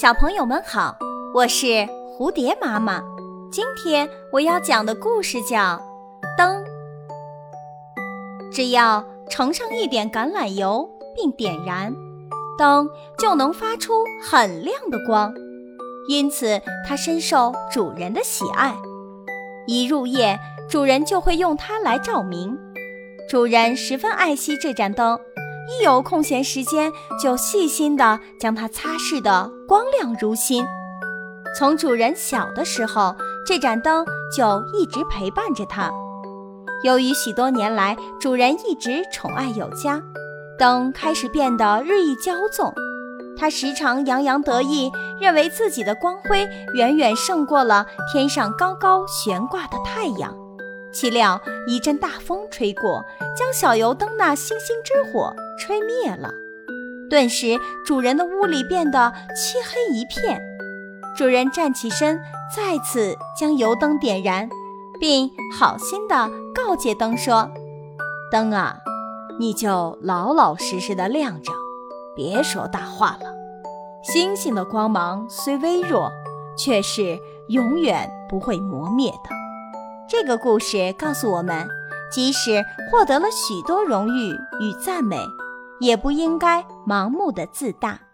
小朋友们好，我是蝴蝶妈妈。今天我要讲的故事叫《灯》。只要盛上一点橄榄油并点燃，灯就能发出很亮的光，因此它深受主人的喜爱。一入夜，主人就会用它来照明。主人十分爱惜这盏灯。一有空闲时间，就细心地将它擦拭得光亮如新。从主人小的时候，这盏灯就一直陪伴着他。由于许多年来主人一直宠爱有加，灯开始变得日益骄纵。他时常洋洋得意，认为自己的光辉远远胜过了天上高高悬挂的太阳。岂料一阵大风吹过，将小油灯那星星之火吹灭了。顿时，主人的屋里变得漆黑一片。主人站起身，再次将油灯点燃，并好心地告诫灯说：“灯啊，你就老老实实的亮着，别说大话了。星星的光芒虽微弱，却是永远不会磨灭的。”这个故事告诉我们，即使获得了许多荣誉与赞美，也不应该盲目的自大。